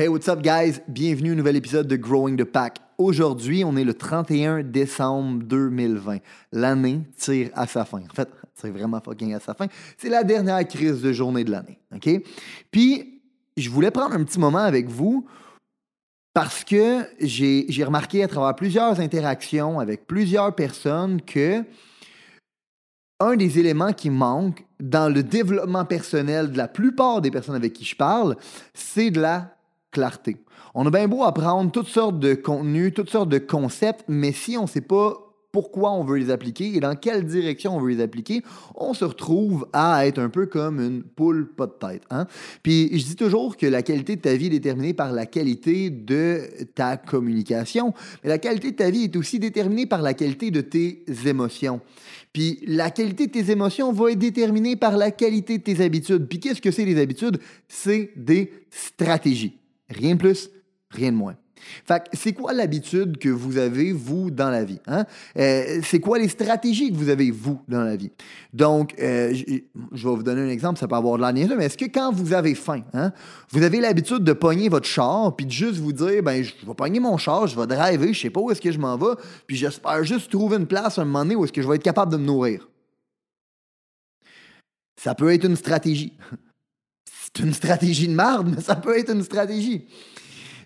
Hey, what's up, guys? Bienvenue au nouvel épisode de Growing the Pack. Aujourd'hui, on est le 31 décembre 2020. L'année tire à sa fin. En fait, c'est vraiment fucking à sa fin. C'est la dernière crise de journée de l'année. OK? Puis, je voulais prendre un petit moment avec vous parce que j'ai remarqué à travers plusieurs interactions avec plusieurs personnes que un des éléments qui manque dans le développement personnel de la plupart des personnes avec qui je parle, c'est de la clarté. On a bien beau apprendre toutes sortes de contenus, toutes sortes de concepts, mais si on ne sait pas pourquoi on veut les appliquer et dans quelle direction on veut les appliquer, on se retrouve à être un peu comme une poule pas de tête. Hein? Puis je dis toujours que la qualité de ta vie est déterminée par la qualité de ta communication, mais la qualité de ta vie est aussi déterminée par la qualité de tes émotions. Puis la qualité de tes émotions va être déterminée par la qualité de tes habitudes. Puis qu'est-ce que c'est les habitudes? C'est des stratégies. Rien de plus, rien de moins. Fait c'est quoi l'habitude que vous avez, vous, dans la vie? Hein? Euh, c'est quoi les stratégies que vous avez, vous, dans la vie? Donc, euh, je, vais vous donner un exemple, ça peut avoir de la mais est-ce que quand vous avez faim, hein, vous avez l'habitude de pogner votre char, puis de juste vous dire, ben, je vais pogner mon char, je vais driver, je sais pas où est-ce que je m'en vais, puis j'espère juste trouver une place un moment donné où est-ce que je vais être capable de me nourrir? Ça peut être une stratégie. C'est une stratégie de marde, mais ça peut être une stratégie.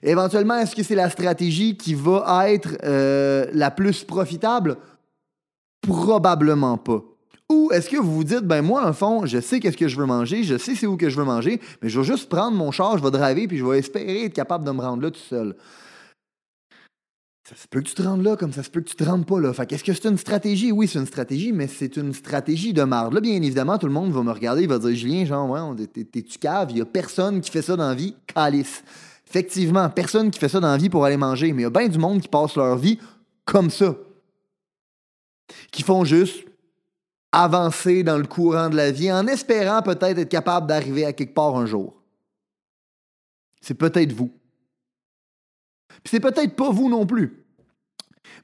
Éventuellement, est-ce que c'est la stratégie qui va être euh, la plus profitable? Probablement pas. Ou est-ce que vous vous dites, ben moi, en fond, je sais qu'est-ce que je veux manger, je sais c'est où que je veux manger, mais je vais juste prendre mon char, je vais driver, puis je vais espérer être capable de me rendre là tout seul. Ça se peut que tu te rendes là, comme ça se peut que tu te rendes pas là. Fait qu'est-ce que c'est une stratégie? Oui, c'est une stratégie, mais c'est une stratégie de marde. Là, bien évidemment, tout le monde va me regarder, il va dire Julien, genre, ouais, t'es-tu cave? Il y a personne qui fait ça dans la vie, calice. Effectivement, personne qui fait ça dans la vie pour aller manger, mais il y a bien du monde qui passe leur vie comme ça. Qui font juste avancer dans le courant de la vie en espérant peut-être être capable d'arriver à quelque part un jour. C'est peut-être vous. Puis c'est peut-être pas vous non plus.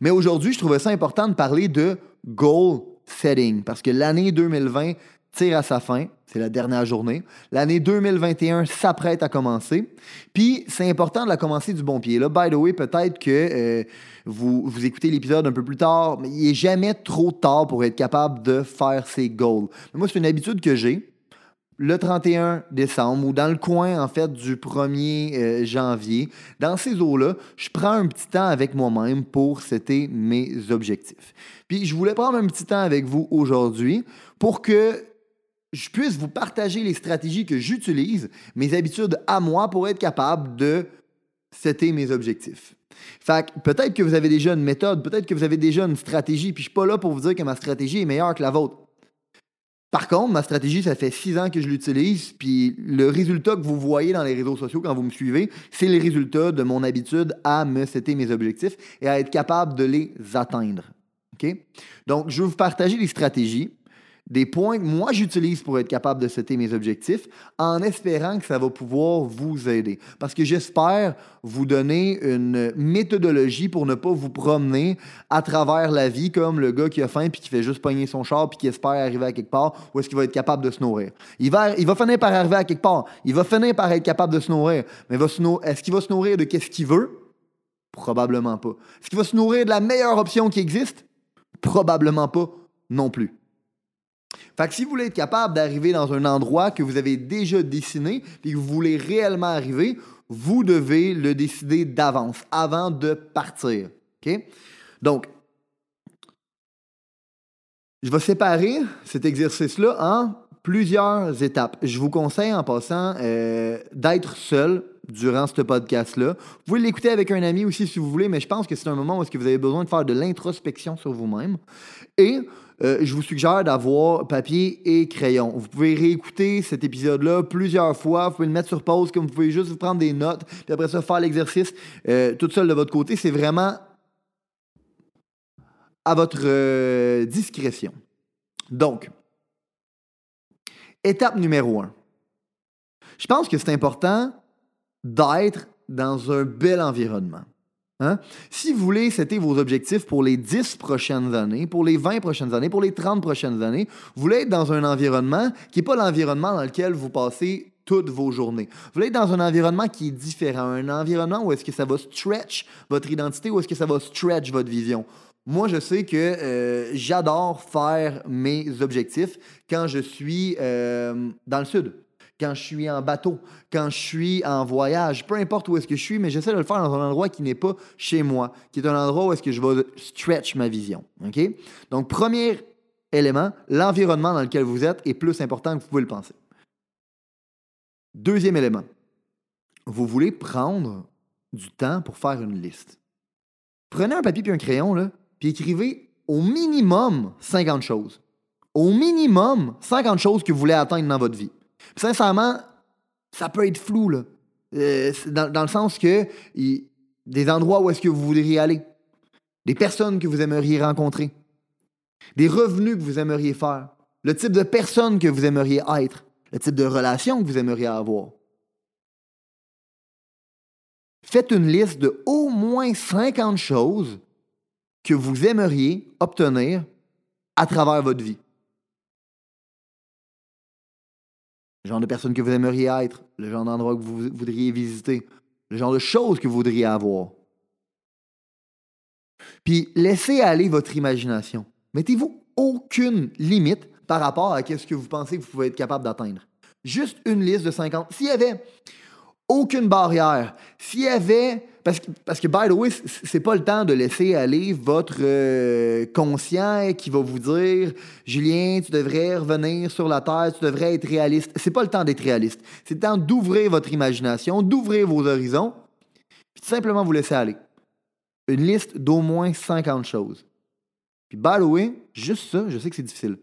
Mais aujourd'hui, je trouvais ça important de parler de goal setting parce que l'année 2020 tire à sa fin. C'est la dernière journée. L'année 2021 s'apprête à commencer. Puis, c'est important de la commencer du bon pied. Là, by the way, peut-être que euh, vous, vous écoutez l'épisode un peu plus tard, mais il n'est jamais trop tard pour être capable de faire ses goals. moi, c'est une habitude que j'ai le 31 décembre ou dans le coin en fait du 1er euh, janvier, dans ces eaux-là, je prends un petit temps avec moi-même pour c'était mes objectifs. Puis je voulais prendre un petit temps avec vous aujourd'hui pour que je puisse vous partager les stratégies que j'utilise, mes habitudes à moi pour être capable de c'était mes objectifs. Fait peut-être que vous avez déjà une méthode, peut-être que vous avez déjà une stratégie, puis je suis pas là pour vous dire que ma stratégie est meilleure que la vôtre. Par contre, ma stratégie, ça fait six ans que je l'utilise, puis le résultat que vous voyez dans les réseaux sociaux quand vous me suivez, c'est le résultat de mon habitude à me setter mes objectifs et à être capable de les atteindre. Donc, je vais vous partager les stratégies des points que moi j'utilise pour être capable de setter mes objectifs en espérant que ça va pouvoir vous aider. Parce que j'espère vous donner une méthodologie pour ne pas vous promener à travers la vie comme le gars qui a faim puis qui fait juste pogner son char puis qui espère arriver à quelque part où est-ce qu'il va être capable de se nourrir. Il va, il va finir par arriver à quelque part. Il va finir par être capable de se nourrir. Mais est-ce qu'il va se nourrir de qu'est-ce qu'il veut? Probablement pas. Est-ce qu'il va se nourrir de la meilleure option qui existe? Probablement pas non plus. Fait que si vous voulez être capable d'arriver dans un endroit que vous avez déjà dessiné et que vous voulez réellement arriver, vous devez le décider d'avance, avant de partir. Donc, je vais séparer cet exercice-là en plusieurs étapes. Je vous conseille en passant euh, d'être seul durant ce podcast-là. Vous pouvez l'écouter avec un ami aussi si vous voulez, mais je pense que c'est un moment où -ce que vous avez besoin de faire de l'introspection sur vous-même. Et euh, je vous suggère d'avoir papier et crayon. Vous pouvez réécouter cet épisode-là plusieurs fois. Vous pouvez le mettre sur pause, comme vous pouvez juste vous prendre des notes, puis après ça, faire l'exercice euh, tout seul de votre côté. C'est vraiment à votre euh, discrétion. Donc, étape numéro un. Je pense que c'est important d'être dans un bel environnement. Hein? Si vous voulez c'était vos objectifs pour les 10 prochaines années, pour les 20 prochaines années, pour les 30 prochaines années, vous voulez être dans un environnement qui n'est pas l'environnement dans lequel vous passez toutes vos journées. Vous voulez être dans un environnement qui est différent, un environnement où est-ce que ça va stretch votre identité, où est-ce que ça va stretch votre vision. Moi, je sais que euh, j'adore faire mes objectifs quand je suis euh, dans le sud quand je suis en bateau, quand je suis en voyage, peu importe où est-ce que je suis, mais j'essaie de le faire dans un endroit qui n'est pas chez moi, qui est un endroit où est-ce que je vais stretch ma vision. OK? Donc, premier élément, l'environnement dans lequel vous êtes est plus important que vous pouvez le penser. Deuxième élément, vous voulez prendre du temps pour faire une liste. Prenez un papier et un crayon, puis écrivez au minimum 50 choses. Au minimum 50 choses que vous voulez atteindre dans votre vie sincèrement, ça peut être flou. Euh, dans, le sens que des endroits où est-ce que vous voudriez aller, des personnes que vous aimeriez rencontrer, des revenus que vous aimeriez faire, le type de personne que vous aimeriez être, le type de relation que vous aimeriez avoir. Faites une liste de au moins 50 choses que vous aimeriez obtenir à travers votre vie. Le genre de personne que vous aimeriez être, le genre d'endroit que vous voudriez visiter, le genre de choses que vous voudriez avoir. Puis laissez aller votre imagination. Mettez-vous aucune limite par rapport à ce que vous pensez que vous pouvez être capable d'atteindre. Juste une liste de 50. S'il y avait aucune barrière. S'il y avait. Parce que, parce que, by the way, c'est pas le temps de laisser aller votre euh, conscient qui va vous dire Julien, tu devrais revenir sur la Terre, tu devrais être réaliste. C'est pas le temps d'être réaliste. C'est le temps d'ouvrir votre imagination, d'ouvrir vos horizons, puis simplement vous laisser aller. Une liste d'au moins 50 choses. Puis, by the way, juste ça, je sais que c'est difficile.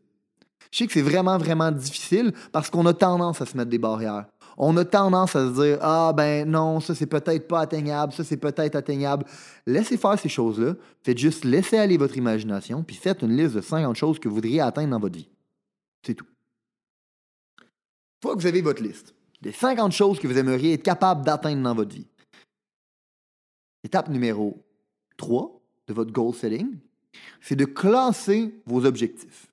Je sais que c'est vraiment, vraiment difficile parce qu'on a tendance à se mettre des barrières on a tendance à se dire Ah, ben non, ça c'est peut-être pas atteignable, ça c'est peut-être atteignable. Laissez faire ces choses-là. Faites juste laisser aller votre imagination, puis faites une liste de 50 choses que vous voudriez atteindre dans votre vie. C'est tout. Une fois que vous avez votre liste, des 50 choses que vous aimeriez être capable d'atteindre dans votre vie. Étape numéro 3 de votre goal setting, c'est de classer vos objectifs.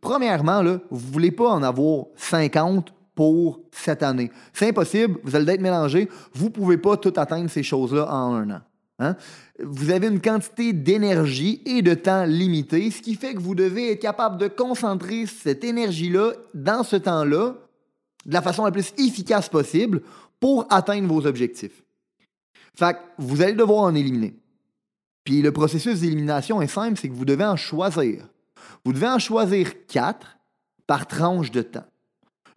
Premièrement, là, vous ne voulez pas en avoir 50 pour cette année. C'est impossible, vous allez être mélangé. Vous ne pouvez pas tout atteindre ces choses-là en un an. Hein? Vous avez une quantité d'énergie et de temps limité, ce qui fait que vous devez être capable de concentrer cette énergie-là dans ce temps-là de la façon la plus efficace possible pour atteindre vos objectifs. Fait que vous allez devoir en éliminer. Puis le processus d'élimination est simple, c'est que vous devez en choisir. Vous devez en choisir quatre par tranche de temps.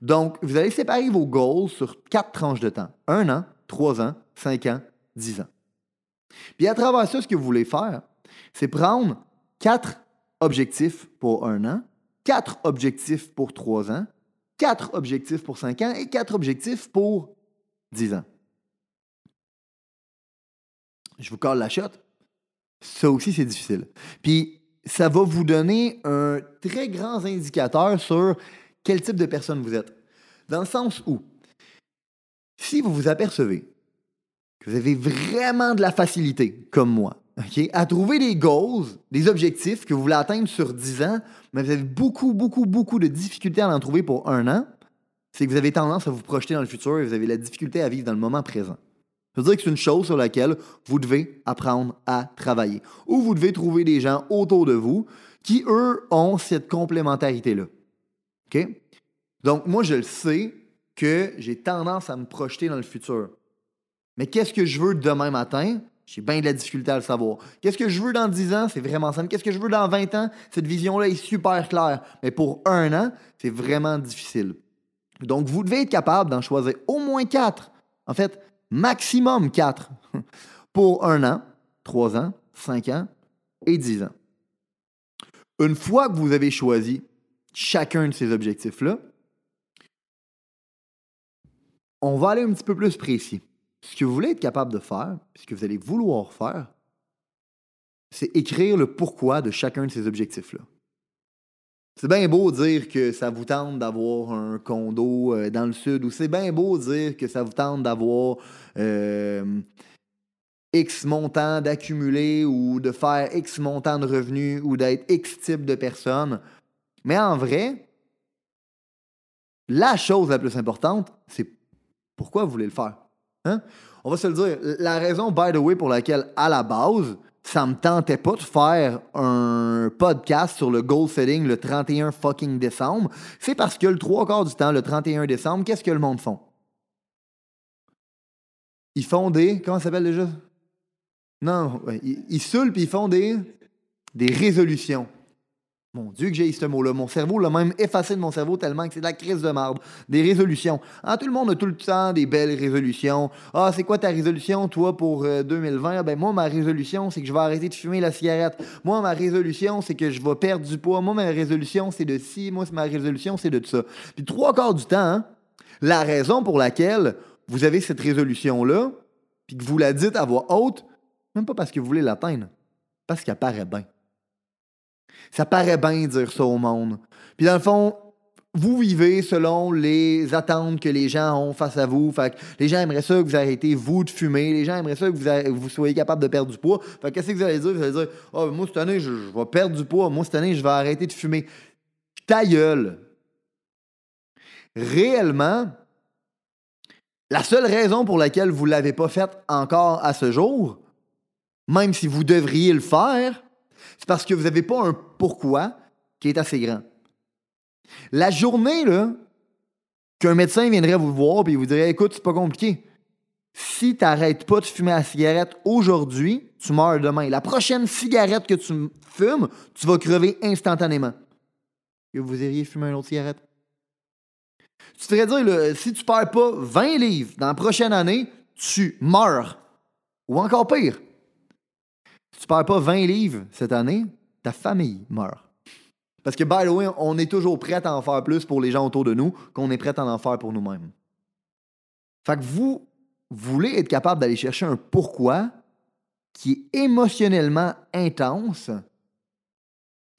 Donc, vous allez séparer vos goals sur quatre tranches de temps. Un an, trois ans, cinq ans, dix ans. Puis à travers ça, ce que vous voulez faire, c'est prendre quatre objectifs pour un an, quatre objectifs pour trois ans, quatre objectifs pour cinq ans et quatre objectifs pour dix ans. Je vous colle la shot. Ça aussi, c'est difficile. Puis, ça va vous donner un très grand indicateur sur quel type de personne vous êtes? Dans le sens où, si vous vous apercevez que vous avez vraiment de la facilité, comme moi, à trouver des goals, des objectifs que vous voulez atteindre sur 10 ans, mais vous avez beaucoup, beaucoup, beaucoup de difficultés à en trouver pour un an, c'est que vous avez tendance à vous projeter dans le futur et vous avez la difficulté à vivre dans le moment présent. Ça veut dire que c'est une chose sur laquelle vous devez apprendre à travailler. Ou vous devez trouver des gens autour de vous qui, eux, ont cette complémentarité-là. Donc, moi, je le sais que j'ai tendance à me projeter dans le futur. Mais qu'est-ce que je veux demain matin? J'ai bien de la difficulté à le savoir. Qu'est-ce que je veux dans 10 ans? C'est vraiment simple. Qu'est-ce que je veux dans 20 ans? Cette vision-là est super claire. Mais pour un an, c'est vraiment difficile. Donc, vous devez être capable d'en choisir au moins quatre. En fait, maximum quatre. pour un an, trois ans, cinq ans et dix ans. Une fois que vous avez choisi chacun de ces objectifs-là, on va aller un petit peu plus précis. Ce que vous voulez être capable de faire, ce que vous allez vouloir faire, c'est écrire le pourquoi de chacun de ces objectifs-là. C'est bien beau dire que ça vous tente d'avoir un condo euh, dans le sud, ou c'est bien beau dire que ça vous tente d'avoir euh, X montant d'accumuler ou de faire X montant de revenus ou d'être X type de personne. Mais en vrai, la chose la plus importante, c'est pourquoi vous voulez le faire. Hein? On va se le dire. La raison, by the way, pour laquelle, à la base, ça me tentait pas de faire un podcast sur le goal setting le 31 fucking décembre, c'est parce que le trois quarts du temps, le 31 décembre, qu'est-ce que le monde font? Ils font des. Comment ça s'appelle déjà? Non, ils, ils ils font des, des résolutions. Mon Dieu que j'ai ce mot-là. Mon cerveau l'a même effacé de mon cerveau tellement que c'est de la crise de marde. Des résolutions. Ah, tout le monde a tout le temps des belles résolutions. Ah, c'est quoi ta résolution, toi, pour 2020? Euh, ben, moi, ma résolution, c'est que je vais arrêter de fumer la cigarette. Moi, ma résolution, c'est que je vais perdre du poids. Moi, ma résolution, c'est de ci. Moi, ma résolution, c'est de ça. Puis trois quarts du temps, hein, la raison pour laquelle vous avez cette résolution-là, puis que vous la dites à voix haute, même pas parce que vous voulez l'atteindre, parce qu'elle paraît bien. Ça paraît bien dire ça au monde. Puis dans le fond, vous vivez selon les attentes que les gens ont face à vous. Fait que les gens aimeraient ça que vous arrêtez, vous, de fumer. Les gens aimeraient ça que vous, vous soyez capable de perdre du poids. Fait qu'est-ce que vous allez dire? Vous allez dire, oh, moi, cette année, je, vais perdre du poids. Moi, cette année, je vais arrêter de fumer. Ta. Réellement, la seule raison pour laquelle vous ne l'avez pas fait encore à ce jour, même si vous devriez le faire, c'est parce que vous n'avez pas un pourquoi qui est assez grand. La journée, là, qu'un médecin viendrait vous voir et vous dirait Écoute, c'est pas compliqué. Si tu n'arrêtes pas de fumer la cigarette aujourd'hui, tu meurs demain. La prochaine cigarette que tu fumes, tu vas crever instantanément. Et vous iriez fumer une autre cigarette. Tu ferais dire, si tu ne perds pas 20 livres dans la prochaine année, tu meurs. Ou encore pire, tu perds pas 20 livres cette année, ta famille meurt. Parce que, by the way, on est toujours prêt à en faire plus pour les gens autour de nous qu'on est prêt à en faire pour nous-mêmes. Fait que vous voulez être capable d'aller chercher un pourquoi qui est émotionnellement intense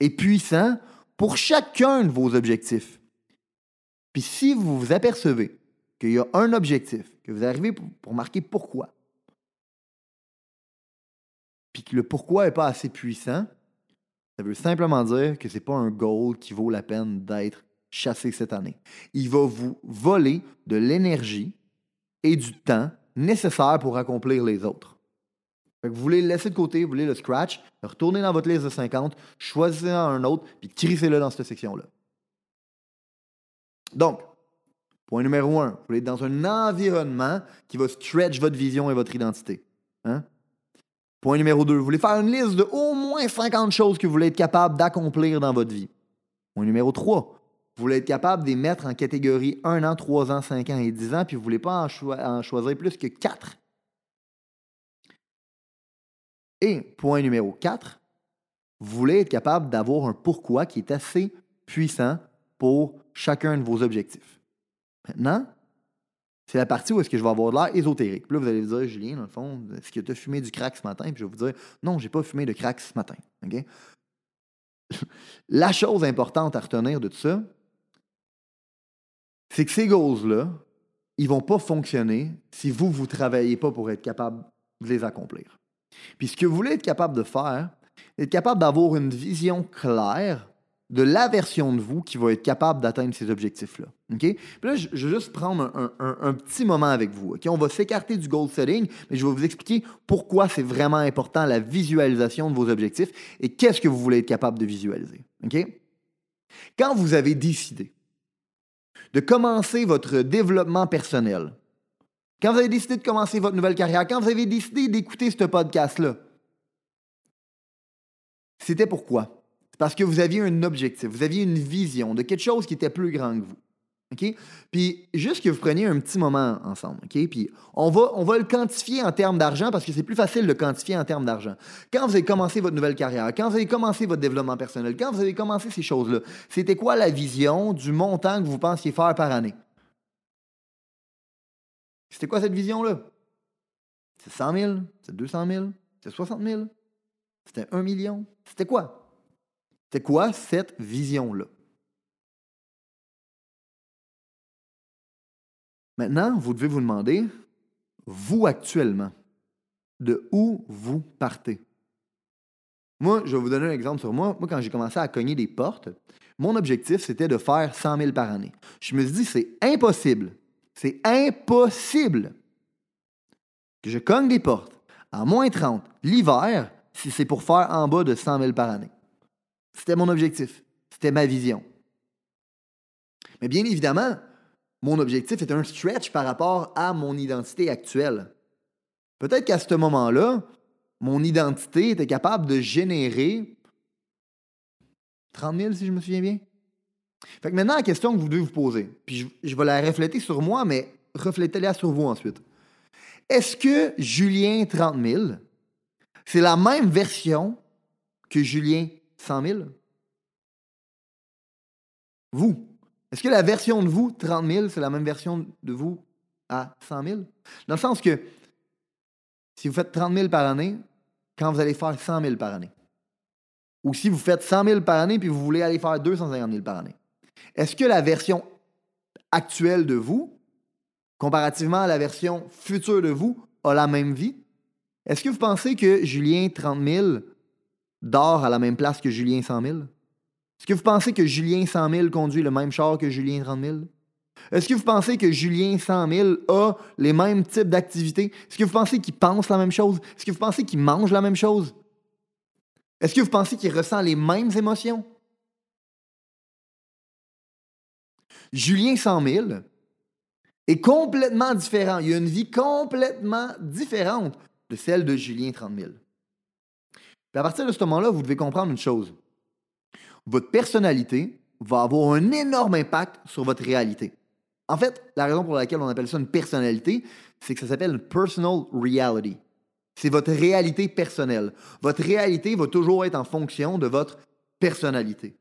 et puissant pour chacun de vos objectifs. Puis si vous vous apercevez qu'il y a un objectif, que vous arrivez pour marquer pourquoi, puis le pourquoi n'est pas assez puissant, ça veut simplement dire que ce n'est pas un goal qui vaut la peine d'être chassé cette année. Il va vous voler de l'énergie et du temps nécessaires pour accomplir les autres. vous voulez le laisser de côté, vous voulez le scratch, retourner dans votre liste de 50, choisissez un autre, puis crissez-le dans cette section-là. Donc, point numéro un, vous voulez être dans un environnement qui va stretch votre vision et votre identité. Hein? Point numéro 2, vous voulez faire une liste de au moins 50 choses que vous voulez être capable d'accomplir dans votre vie. Point numéro 3, vous voulez être capable de les mettre en catégorie 1 an, 3 ans, 5 ans et 10 ans, puis vous ne voulez pas en, choisir plus que 4. Et point numéro 4, vous voulez être capable d'avoir un pourquoi qui est assez puissant pour chacun de vos objectifs. Maintenant, c'est la partie où est-ce que je vais avoir de l'air ésotérique. Puis là, vous allez vous dire, Julien, dans le fond, est-ce que tu as fumé du crack ce matin? Puis je vais vous dire, non, j'ai pas fumé de crack ce matin. la chose importante à retenir de tout ça, c'est que ces goals-là, ils vont pas fonctionner si vous, vous travaillez pas pour être capable de les accomplir. Puis ce que vous voulez être capable de faire, être capable d'avoir une vision claire de la version de vous qui va être capable d'atteindre ces objectifs-là. OK? Puis là, je, vais juste prendre un, petit moment avec vous. OK? On va s'écarter du goal setting, mais je vais vous expliquer pourquoi c'est vraiment important la visualisation de vos objectifs et qu'est-ce que vous voulez être capable de visualiser. OK? Quand vous avez décidé de commencer votre développement personnel, quand vous avez décidé de commencer votre nouvelle carrière, quand vous avez décidé d'écouter ce podcast-là, c'était pourquoi? C'est parce que vous aviez un objectif, vous aviez une vision de quelque chose qui était plus grand que vous. OK? Puis juste que vous preniez un petit moment ensemble. OK? Puis on va, on va le quantifier en termes d'argent parce que c'est plus facile de le quantifier en termes d'argent. Quand vous avez commencé votre nouvelle carrière, quand vous avez commencé votre développement personnel, quand vous avez commencé ces choses-là, c'était quoi la vision du montant que vous pensiez faire par année? C'était quoi cette vision-là? C'est 100 000? C'est 200 000? C'est 60 000? C'était un million? C'était quoi? C'était quoi cette vision-là? Maintenant, vous devez vous demander, vous actuellement, de où vous partez? Moi, je vais vous donner un exemple sur moi. Moi, quand j'ai commencé à cogner des portes, mon objectif, c'était de faire 100 000 par année. Je me suis dit, c'est impossible. C'est impossible que je cogne des portes à moins 30 l'hiver si c'est pour faire en bas de 100 000 par année. C'était mon objectif. C'était ma vision. Mais bien évidemment, mon objectif est un stretch par rapport à mon identité actuelle. Peut-être qu'à ce moment-là, mon identité était capable de générer 30 000, si je me souviens bien. Fait que maintenant, la question que vous devez vous poser, puis je, vais la refléter sur moi, mais reflétez-la sur vous ensuite. Est-ce que Julien 30 000, c'est la même version que Julien 100 000? Vous. Est-ce que la version de vous, 30 000, c'est la même version de vous à 100 000? Dans le sens que si vous faites 30 000 par année, quand vous allez faire 100 000 par année. Ou si vous faites 100 000 par année puis vous voulez aller faire 250 000 par année. Est-ce que la version actuelle de vous, comparativement à la version future de vous, a la même vie? Est-ce que vous pensez que Julien 30 000 dort à la même place que Julien 100 000? Est-ce que vous pensez que Julien 100 000 conduit le même char que Julien 30 000? Est-ce que vous pensez que Julien 100 000 a les mêmes types d'activités? Est-ce que vous pensez qu'il pense la même chose? Est-ce que vous pensez qu'il mange la même chose? Est-ce que vous pensez qu'il ressent les mêmes émotions? Julien 100 000 est complètement différent. Il a une vie complètement différente de celle de Julien 30 000. À partir de ce moment-là, vous devez comprendre une chose. Votre personnalité va avoir un énorme impact sur votre réalité. En fait, la raison pour laquelle on appelle ça une personnalité, c'est que ça s'appelle une personal reality. C'est votre réalité personnelle. Votre réalité va toujours être en fonction de votre personnalité.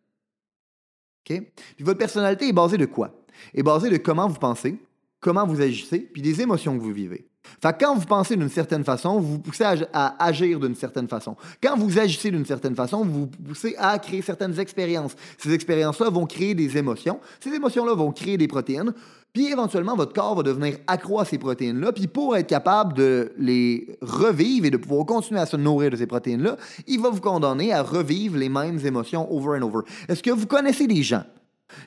OK? Puis votre personnalité est basée de quoi? Est basée de comment vous pensez, comment vous agissez, puis des émotions que vous vivez. Fait quand vous pensez d'une certaine façon, vous vous poussez à, agir d'une certaine façon. Quand vous agissez d'une certaine façon, vous vous poussez à créer certaines expériences. Ces expériences-là vont créer des émotions. Ces émotions-là vont créer des protéines. Puis éventuellement, votre corps va devenir accro à ces protéines-là. Puis pour être capable de les revivre et de pouvoir continuer à se nourrir de ces protéines-là, il va vous condamner à revivre les mêmes émotions over and over. Est-ce que vous connaissez des gens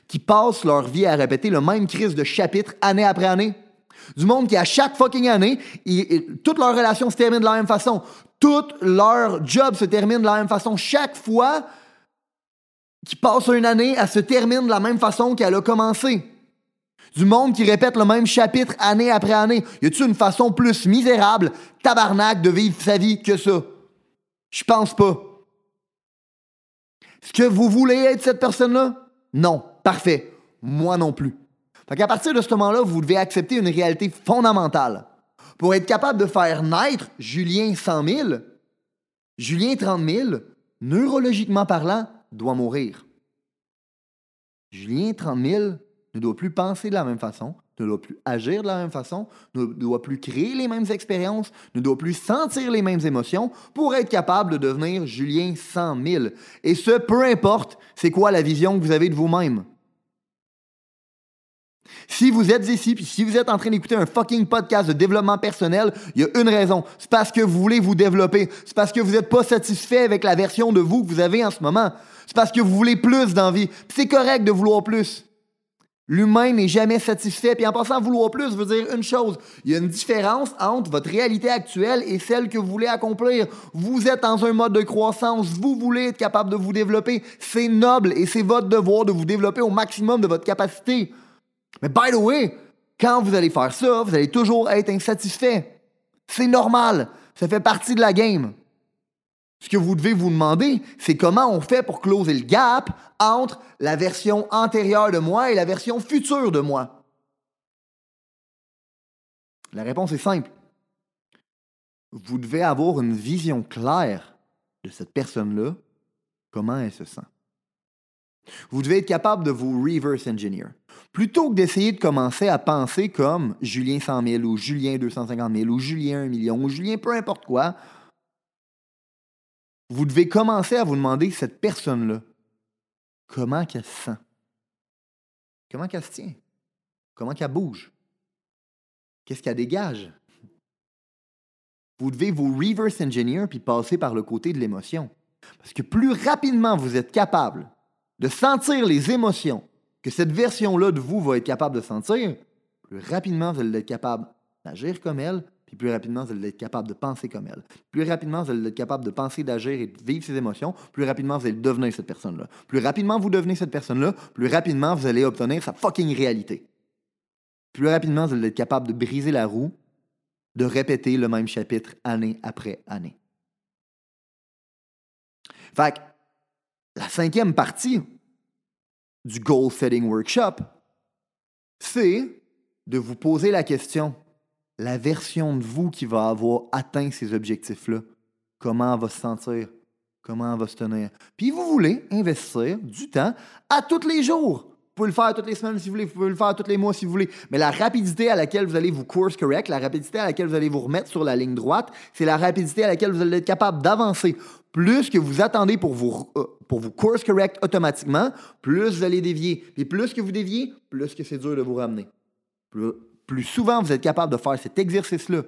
qui passent leur vie à répéter le même crise de chapitre année après année? Du monde qui, à chaque fucking année, toutes leurs relations se terminent de la même façon. Toutes leurs jobs se terminent de la même façon. Chaque fois qu'ils passent une année, elle se termine de la même façon qu'elle a commencé. Du monde qui répète le même chapitre année après année. Y a-t-il une façon plus misérable, tabarnak, de vivre sa vie que ça? Je pense pas. Est-ce que vous voulez être cette personne-là? Non. Parfait. Moi non plus. Fait qu'à partir de ce moment-là, vous devez accepter une réalité fondamentale. Pour être capable de faire naître Julien 100 000, Julien 30 000, neurologiquement parlant, doit mourir. Julien 30 000 ne doit plus penser de la même façon, ne doit plus agir de la même façon, ne doit plus créer les mêmes expériences, ne doit plus sentir les mêmes émotions pour être capable de devenir Julien 100 000. Et ce, peu importe c'est quoi la vision que vous avez de vous-même. Si vous êtes ici, puis si vous êtes en train d'écouter un fucking podcast de développement personnel, il y a une raison. C'est parce que vous voulez vous développer. C'est parce que vous n'êtes pas satisfait avec la version de vous que vous avez en ce moment. C'est parce que vous voulez plus d'envie. C'est correct de vouloir plus. L'humain n'est jamais satisfait. Puis en passant à vouloir plus, veut dire une chose. Il y a une différence entre votre réalité actuelle et celle que vous voulez accomplir. Vous êtes dans un mode de croissance. Vous voulez être capable de vous développer. C'est noble et c'est votre devoir de vous développer au maximum de votre capacité. Mais by the way, quand vous allez faire ça, vous allez toujours être insatisfait. C'est normal. Ça fait partie de la game. Ce que vous devez vous demander, c'est comment on fait pour closer le gap entre la version antérieure de moi et la version future de moi. La réponse est simple. Vous devez avoir une vision claire de cette personne-là, comment elle se sent. Vous devez être capable de vous reverse engineer. Plutôt que d'essayer de commencer à penser comme Julien 100 000 ou Julien 250 000 ou Julien 1 million ou Julien peu importe quoi, vous devez commencer à vous demander cette personne-là, comment qu'elle se sent? Comment qu'elle se tient? Comment qu'elle bouge? Qu'est-ce qu'elle dégage? Vous devez vous reverse engineer puis passer par le côté de l'émotion. Parce que plus rapidement vous êtes capable de sentir les émotions que cette version-là de vous va être capable de sentir, plus rapidement vous allez être capable d'agir comme elle, puis plus rapidement vous allez être capable de penser comme elle. Plus rapidement vous allez être capable de penser, d'agir et de vivre ses émotions, plus rapidement vous allez devenir cette personne-là. Plus rapidement vous devenez cette personne-là, plus rapidement vous allez obtenir sa fucking réalité. Plus rapidement vous allez être capable de briser la roue, de répéter le même chapitre année après année. Fait que, la cinquième partie du Goal Setting Workshop, c'est de vous poser la question, la version de vous qui va avoir atteint ces objectifs-là, comment elle va se sentir, comment elle va se tenir. Puis vous voulez investir du temps à tous les jours vous pouvez le faire toutes les semaines si vous voulez, vous pouvez le faire tous les mois si vous voulez. Mais la rapidité à laquelle vous allez vous course correct, la rapidité à laquelle vous allez vous remettre sur la ligne droite, c'est la rapidité à laquelle vous allez être capable d'avancer. Plus que vous attendez pour vous, euh, pour vous course correct automatiquement, plus vous allez dévier. Puis plus que vous déviez, plus que c'est dur de vous ramener. Plus, souvent vous êtes capable de faire cet exercice-là,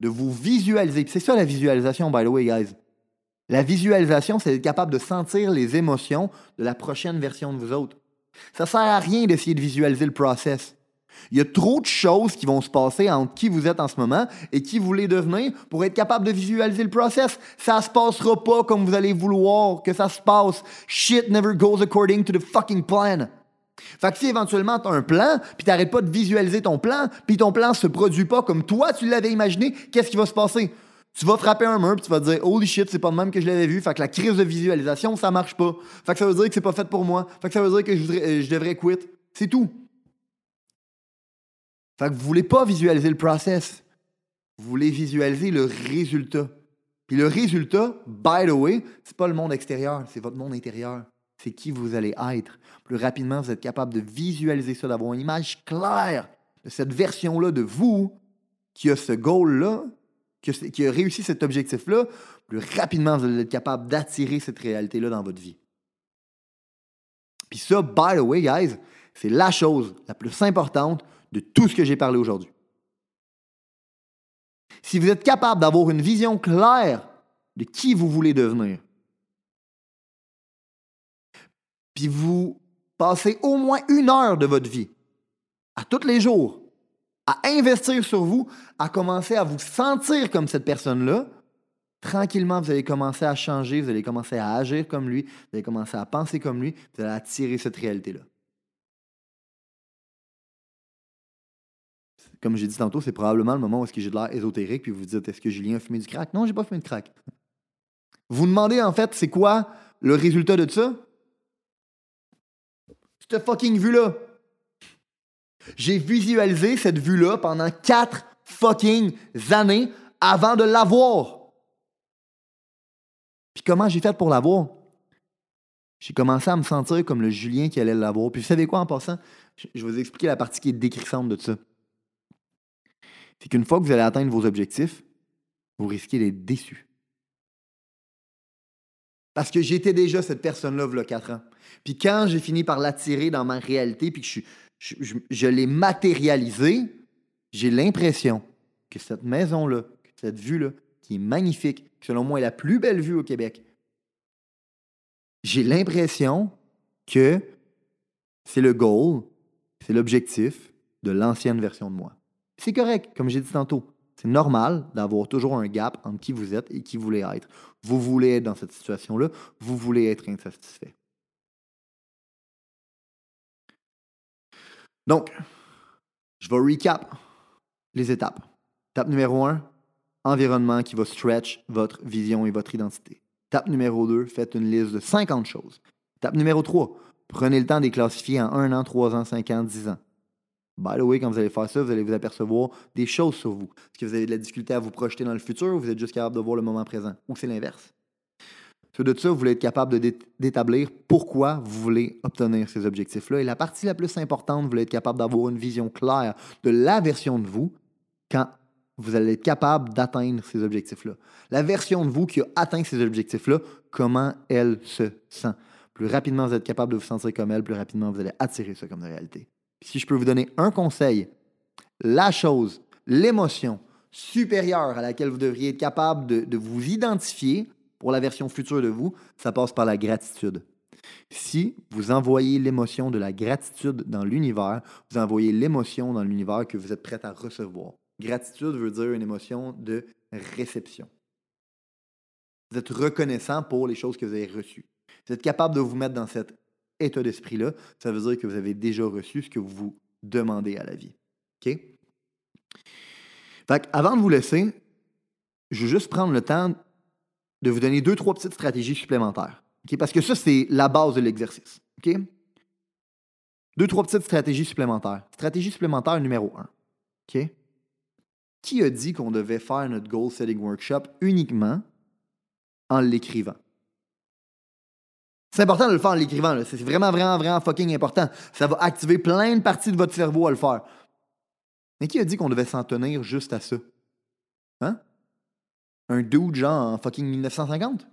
de vous visualiser. C'est ça la visualisation, by the way, guys. La visualisation, c'est être capable de sentir les émotions de la prochaine version de vous autres. Ça sert à rien d'essayer de visualiser le process. Il y a trop de choses qui vont se passer entre qui vous êtes en ce moment et qui vous voulez devenir pour être capable de visualiser le process. Ça se passera pas comme vous allez vouloir que ça se passe. Shit never goes according to the fucking plan. Fait que si éventuellement tu as un plan, puis t'arrêtes pas de visualiser ton plan, puis ton plan se produit pas comme toi tu l'avais imaginé, qu'est-ce qui va se passer? Tu vas frapper un mur, puis tu vas te dire Holy shit, c'est pas de même que je l'avais vu. Fait que la crise de visualisation, ça marche pas. Fait que ça veut dire que c'est pas fait pour moi. Fait que ça veut dire que je, euh, je devrais quitter. C'est tout. Fait que vous voulez pas visualiser le process. Vous voulez visualiser le résultat. Puis le résultat, by the way, c'est pas le monde extérieur, c'est votre monde intérieur. C'est qui vous allez être. Plus rapidement vous êtes capable de visualiser ça, d'avoir une image claire de cette version-là de vous qui a ce goal-là, qui a, réussi cet objectif-là, plus rapidement vous allez être capable d'attirer cette réalité-là dans votre vie. Puis ça, by the way, guys, c'est la chose la plus importante de tout ce que j'ai parlé aujourd'hui. Si vous êtes capable d'avoir une vision claire de qui vous voulez devenir, puis vous passez au moins une heure de votre vie, à tous les jours, à investir sur vous, à commencer à vous sentir comme cette personne-là, tranquillement, vous allez commencer à changer, vous allez commencer à agir comme lui, vous allez commencer à penser comme lui, vous allez attirer cette réalité-là. Comme j'ai dit tantôt, c'est probablement le moment où est-ce que j'ai de l'air ésotérique, puis vous vous dites, est-ce que Julien a fumé du crack? Non, j'ai pas fumé de crack. Vous demandez en fait, c'est quoi le résultat de ça? Cette fucking vue-là. J'ai visualisé cette vue-là pendant quatre fucking années avant de l'avoir. Puis comment j'ai fait pour l'avoir? J'ai commencé à me sentir comme le Julien qui allait l'avoir. Puis vous savez quoi en passant? Je vais vous expliquer la partie qui est décrissante de ça. C'est qu'une fois que vous allez atteindre vos objectifs, vous risquez d'être déçu. Parce que j'étais déjà cette personne-là, il y a quatre ans. Puis quand j'ai fini par l'attirer dans ma réalité, puis que je l'ai matérialisé, j'ai l'impression que cette maison-là, cette vue-là, qui est magnifique, selon moi est la plus belle vue au Québec, j'ai l'impression que c'est le goal, c'est l'objectif de l'ancienne version de moi. C'est correct, comme j'ai dit tantôt. C'est normal d'avoir toujours un gap entre qui vous êtes et qui vous voulez être. Vous voulez être dans cette situation-là, vous voulez être insatisfait. Donc, je vais recap les étapes. Étape numéro 1, environnement qui va stretch votre vision et votre identité. Étape numéro 2, faites une liste de 50 choses. Étape numéro 3, prenez le temps de classifier en 1 an, 3 ans, 5 ans, 10 ans. By the way, quand vous allez faire ça, vous allez vous apercevoir des choses sur vous. Est-ce que vous avez de la difficulté à vous projeter dans le futur ou vous êtes juste capable de voir le moment présent? Ou c'est l'inverse? de ça, vous voulez être capable d'établir pourquoi vous voulez obtenir ces objectifs-là. Et la partie la plus importante, vous voulez être capable d'avoir une vision claire de la version de vous quand vous allez être capable d'atteindre ces objectifs-là. La version de vous qui a atteint ces objectifs-là, comment elle se sent? Plus rapidement vous êtes capable de vous sentir comme elle, plus rapidement vous allez attirer ça comme réalité. Si je peux vous donner un conseil, la chose, l'émotion supérieure à laquelle vous devriez être capable de, vous identifier pour la version future de vous, ça passe par la gratitude. Si vous envoyez l'émotion de la gratitude dans l'univers, vous envoyez l'émotion dans l'univers que vous êtes prêt à recevoir. Gratitude veut dire une émotion de réception. Vous êtes reconnaissant pour les choses que vous avez reçues. Vous êtes capable de vous mettre dans cet état d'esprit-là. Ça veut dire que vous avez déjà reçu ce que vous vous demandez à la vie. OK? Fait avant de vous laisser, je veux juste prendre le temps de vous donner deux, trois petites stratégies supplémentaires. Parce que ça, c'est la base de l'exercice. OK? Deux, trois petites stratégies supplémentaires. Stratégie supplémentaire numéro un. OK? Qui a dit qu'on devait faire notre goal setting workshop uniquement en l'écrivant? C'est important de le faire en l'écrivant. C'est vraiment, vraiment, vraiment fucking important. Ça va activer plein de parties de votre cerveau à le faire. Mais qui a dit qu'on devait s'en tenir juste à ça? Hein? Un dude genre en fucking 1950?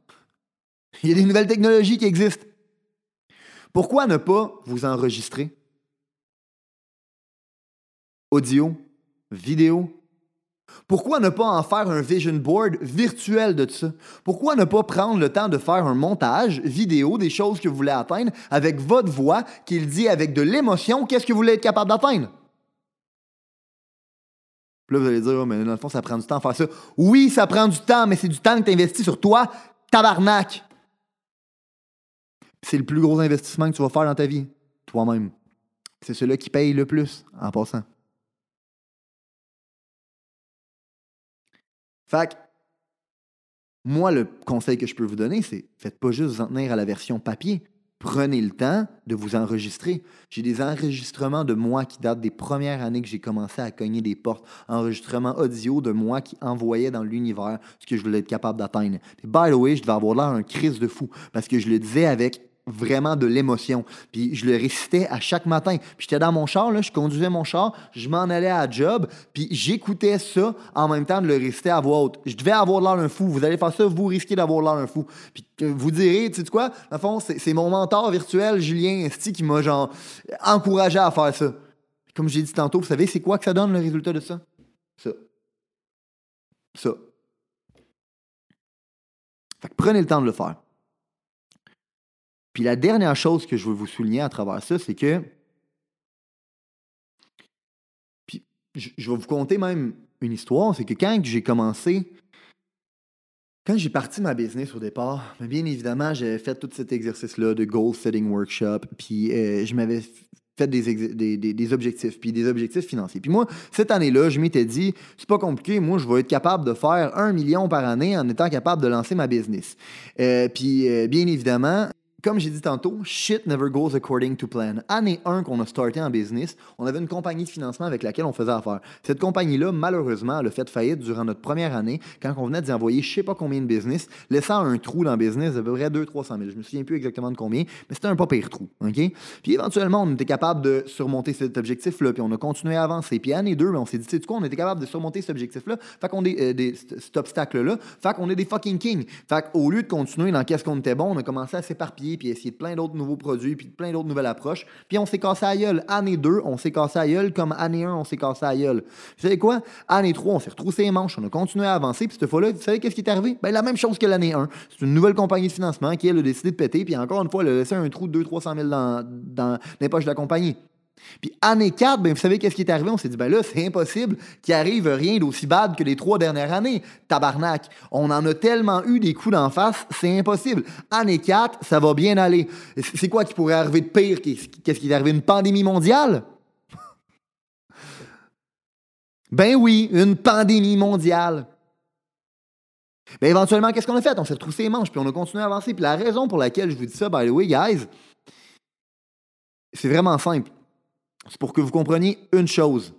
Il y a des nouvelles technologies qui existent. Pourquoi ne pas vous enregistrer? Audio, vidéo. Pourquoi ne pas en faire un vision board virtuel de ça? Pourquoi ne pas prendre le temps de faire un montage vidéo des choses que vous voulez atteindre avec votre voix qui le dit avec de l'émotion qu'est-ce que vous voulez être capable d'atteindre? là, vous allez dire, oh, mais dans le fond, ça prend du temps à faire ça. Oui, ça prend du temps, mais c'est du temps que tu investis sur toi, tabarnak. C'est le plus gros investissement que tu vas faire dans ta vie, toi-même. C'est celui qui paye le plus, en passant. Fait moi, le conseil que je peux vous donner, c'est faites pas juste vous en tenir à la version papier. Prenez le temps de vous enregistrer. J'ai des enregistrements de moi qui datent des premières années que j'ai commencé à cogner des portes. Enregistrements audio de moi qui envoyait dans l'univers ce que je voulais être capable d'atteindre. By the way, je devais avoir l'air un crise de fou parce que je le disais avec vraiment de l'émotion. Puis je le récitais à chaque matin. Puis j'étais dans mon char, là, je conduisais mon char, je m'en allais à job, puis j'écoutais ça en même temps de le réciter à voix haute. Je devais avoir l'air d'un fou. Vous allez faire ça, vous risquez d'avoir l'air d'un fou. Puis vous direz, tu sais quoi, dans fond, c'est mon mentor virtuel, Julien Esti, qui m'a genre encouragé à faire ça. Comme j'ai dit tantôt, vous savez, c'est quoi que ça donne le résultat de ça? Ça. Ça. Fait que prenez le temps de le faire. Puis la dernière chose que je veux vous souligner à travers ça, c'est que. Puis je vais vous conter même une histoire, c'est que quand j'ai commencé, quand j'ai parti ma business au départ, bien évidemment, j'avais fait tout cet exercice-là de goal setting workshop, puis euh, je m'avais fait des, des, objectifs, puis des objectifs financiers. Puis moi, cette année-là, je m'étais dit, c'est pas compliqué, moi, je vais être capable de faire un million par année en étant capable de lancer ma business. Euh, puis, euh, bien évidemment, comme j'ai dit tantôt, shit never goes according to plan. Année 1 qu'on a starté en business, on avait une compagnie de financement avec laquelle on faisait affaire. Cette compagnie-là, malheureusement, elle a fait faillite durant notre première année quand on venait d'y envoyer je sais pas combien de business, laissant un trou dans le business de peu près 200-300 000. Je me souviens plus exactement de combien, mais c'était un pas pire trou. Puis éventuellement, on était capable de surmonter cet objectif-là, puis on a continué à avancer. Puis année 2, ben, on s'est dit, tu sais quoi, on était capable de surmonter cet objectif-là, fait qu'on est euh, des, cet obstacle-là, fait qu'on est des fucking kings. Fait qu'au lieu de continuer dans qu'est-ce qu'on était bon, on a commencé à s'éparpiller puis essayer plein d'autres nouveaux produits, puis plein d'autres nouvelles approches. Puis on s'est cassé à gueule. Année 2, on s'est cassé à gueule, comme année 1, on s'est cassé à gueule. Vous savez quoi? Année 3, on s'est retroussé les manches, on a continué à avancer, puis cette fois-là, vous savez qu'est-ce qui est arrivé? Ben, la même chose que l'année 1. C'est une nouvelle compagnie de financement qui, elle, a décidé de péter, puis encore une fois, elle a laissé un trou de 200-300 000 dans, dans les poches de la compagnie. Puis année 4, ben, vous savez qu'est-ce qui est arrivé? On s'est dit, ben là, c'est impossible qu'il arrive rien d'aussi bad que les trois dernières années. Tabarnak. On en a tellement eu des coups d'en face, c'est impossible. Année 4, ça va bien aller. C'est quoi qui pourrait arriver de pire? Qu'est-ce qui est arrivé? Une pandémie mondiale? ben oui, une pandémie mondiale. Ben éventuellement, qu'est-ce qu'on a fait? On s'est retroussé les manches, puis on a continué à avancer. Puis la raison pour laquelle je vous dis ça, by the way, guys, c'est vraiment simple c'est pour que vous compreniez une chose.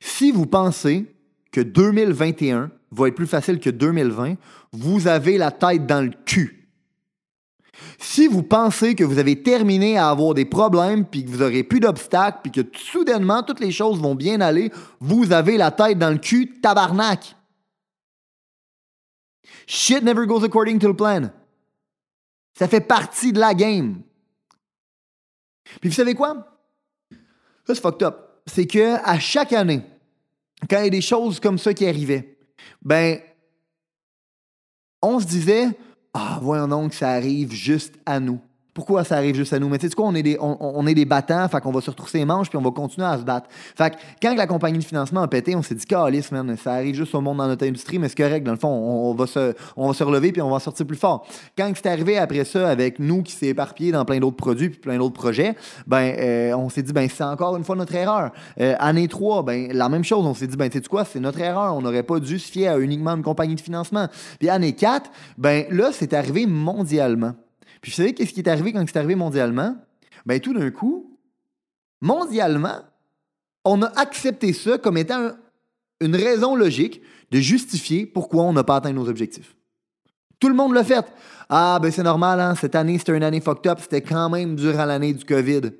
Si vous pensez que 2021 va être plus facile que 2020, vous avez la tête dans le cul. Si vous pensez que vous avez terminé à avoir des problèmes, puis que vous n'aurez plus d'obstacles, puis que soudainement toutes les choses vont bien aller, vous avez la tête dans le cul, tabarnak. Shit never goes according to the plan. Ça fait partie de la game. Puis vous savez quoi? Ça, c'est fucked up. C'est que à chaque année, quand il y a des choses comme ça qui arrivaient, ben, on se disait, ah, voyons donc que ça arrive juste à nous. Pourquoi ça arrive juste à nous? Mais tu sais quoi, on est des, on, est des battants, fait qu'on va se retrousser les manches puis on va continuer à se battre. Fait que quand la compagnie de financement a pété, on s'est dit, calice, man, ça arrive juste au monde dans notre industrie, mais c'est correct, dans le fond, on, va se, on va se relever puis on va sortir plus fort. Quand c'est arrivé après ça avec nous qui s'est éparpillé dans plein d'autres produits puis plein d'autres projets, ben, euh, on s'est dit, ben, c'est encore une fois notre erreur. Euh, année 3, ben, la même chose, on s'est dit, ben, tu sais quoi, c'est notre erreur, on n'aurait pas dû se fier à uniquement une compagnie de financement. Puis année 4, ben, là, c'est arrivé mondialement. Puis vous savez qu'est-ce qui est arrivé quand c'est arrivé mondialement? Ben tout d'un coup, mondialement, on a accepté ça comme étant une raison logique de justifier pourquoi on n'a pas atteint nos objectifs. Tout le monde l'a fait. Ah, ben c'est normal, hein? cette année, c'était une année fucked up, c'était quand même durant l'année du COVID.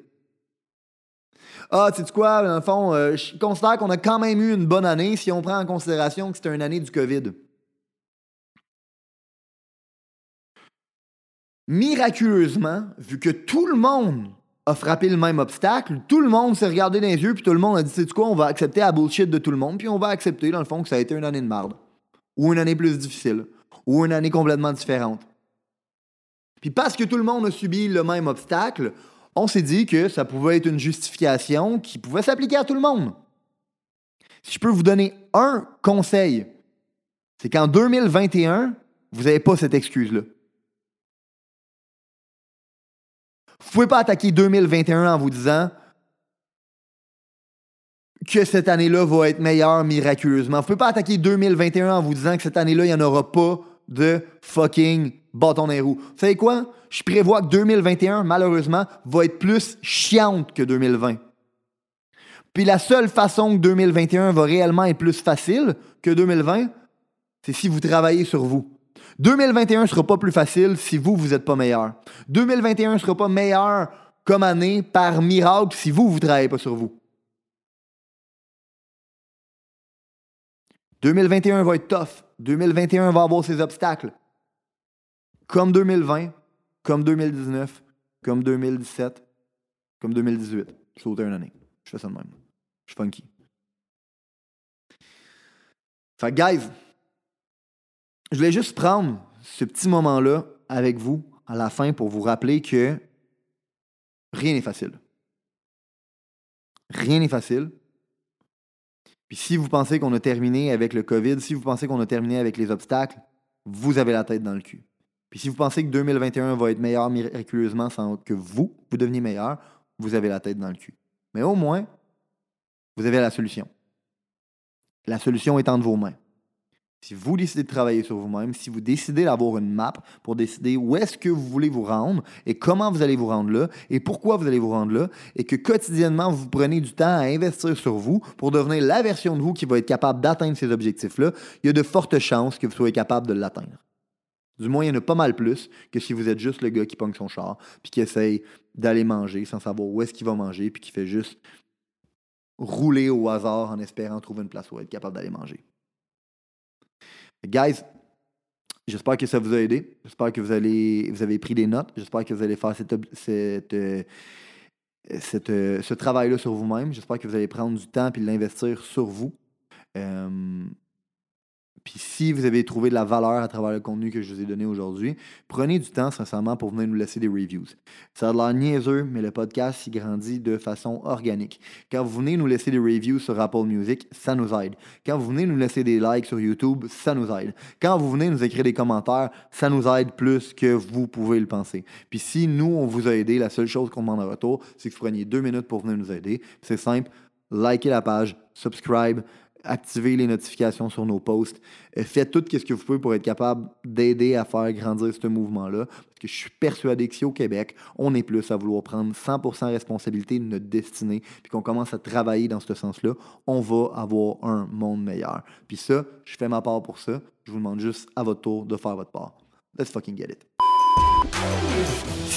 Ah, tu sais quoi, dans le fond, euh, je considère qu'on a quand même eu une bonne année si on prend en considération que c'était une année du COVID. Miraculeusement, vu que tout le monde a frappé le même obstacle, tout le monde s'est regardé dans les yeux, puis tout le monde a dit, c'est quoi, on va accepter la bullshit de tout le monde, puis on va accepter, dans le fond, que ça a été une année de merde. Ou une année plus difficile. Ou une année complètement différente. Puis parce que tout le monde a subi le même obstacle, on s'est dit que ça pouvait être une justification qui pouvait s'appliquer à tout le monde. Si je peux vous donner un conseil, c'est qu'en 2021, vous n'avez pas cette excuse-là. Vous pouvez pas attaquer 2021 en vous disant que cette année-là va être meilleure miraculeusement. Vous pouvez pas attaquer 2021 en vous disant que cette année-là, il n'y en aura pas de fucking bâton des roues. Vous savez quoi? Je prévois que 2021, malheureusement, va être plus chiante que 2020. Puis la seule façon que 2021 va réellement être plus facile que 2020, c'est si vous travaillez sur vous. 2021 ne sera pas plus facile si vous, vous n'êtes pas meilleur. 2021 ne sera pas meilleur comme année par miracle si vous, vous travaillez pas sur vous. 2021 va être tough. 2021 va avoir ses obstacles. Comme 2020, comme 2019, comme 2017, comme 2018. Je saute une année. Je fais ça de même. Je suis funky. Fait guys, je voulais juste prendre ce petit moment-là avec vous à la fin pour vous rappeler que rien n'est facile. Rien n'est facile. Puis si vous pensez qu'on a terminé avec le COVID, si vous pensez qu'on a terminé avec les obstacles, vous avez la tête dans le cul. Puis si vous pensez que 2021 va être meilleur miraculeusement sans que vous, vous deveniez meilleur, vous avez la tête dans le cul. Mais au moins, vous avez la solution. La solution est entre vos mains. Si vous décidez de travailler sur vous-même, si vous décidez d'avoir une map pour décider où est-ce que vous voulez vous rendre et comment vous allez vous rendre là et pourquoi vous allez vous rendre là et que quotidiennement vous prenez du temps à investir sur vous pour devenir la version de vous qui va être capable d'atteindre ces objectifs-là, il y a de fortes chances que vous soyez capable de l'atteindre. Du moins, il y en a pas mal plus que si vous êtes juste le gars qui pogne son char puis qui essaye d'aller manger sans savoir où est-ce qu'il va manger puis qui fait juste rouler au hasard en espérant trouver une place où être capable d'aller manger. Guys, j'espère que ça vous a aidé. J'espère que vous, allez, vous avez pris des notes. J'espère que vous allez faire cette, cette, euh, euh, ce travail-là sur vous-même. J'espère que vous allez prendre du temps et l'investir sur vous. Euh, puis si vous avez trouvé de la valeur à travers le contenu que je vous ai donné aujourd'hui, prenez du temps sincèrement pour venir nous laisser des reviews. Ça a l'air niaiseux, mais le podcast il grandit de façon organique. Quand vous venez nous laisser des reviews sur Apple Music, ça nous aide. Quand vous venez nous laisser des likes sur YouTube, ça nous aide. Quand vous venez nous écrire des commentaires, ça nous aide plus que vous pouvez le penser. Puis si nous, on vous a aidé, la seule chose qu'on demande en retour, c'est que vous preniez deux minutes pour venir nous aider. C'est simple, likez la page, subscribe, activez les notifications sur nos posts. Euh, faites tout ce que vous pouvez pour être capable d'aider à faire grandir ce mouvement-là. Parce que je suis persuadé que si au Québec, on est plus à vouloir prendre 100% responsabilité de notre destinée, puis qu'on commence à travailler dans ce sens-là, on va avoir un monde meilleur. Puis ça, je fais ma part pour ça. Je vous demande juste à votre tour de faire votre part. Let's fucking get it.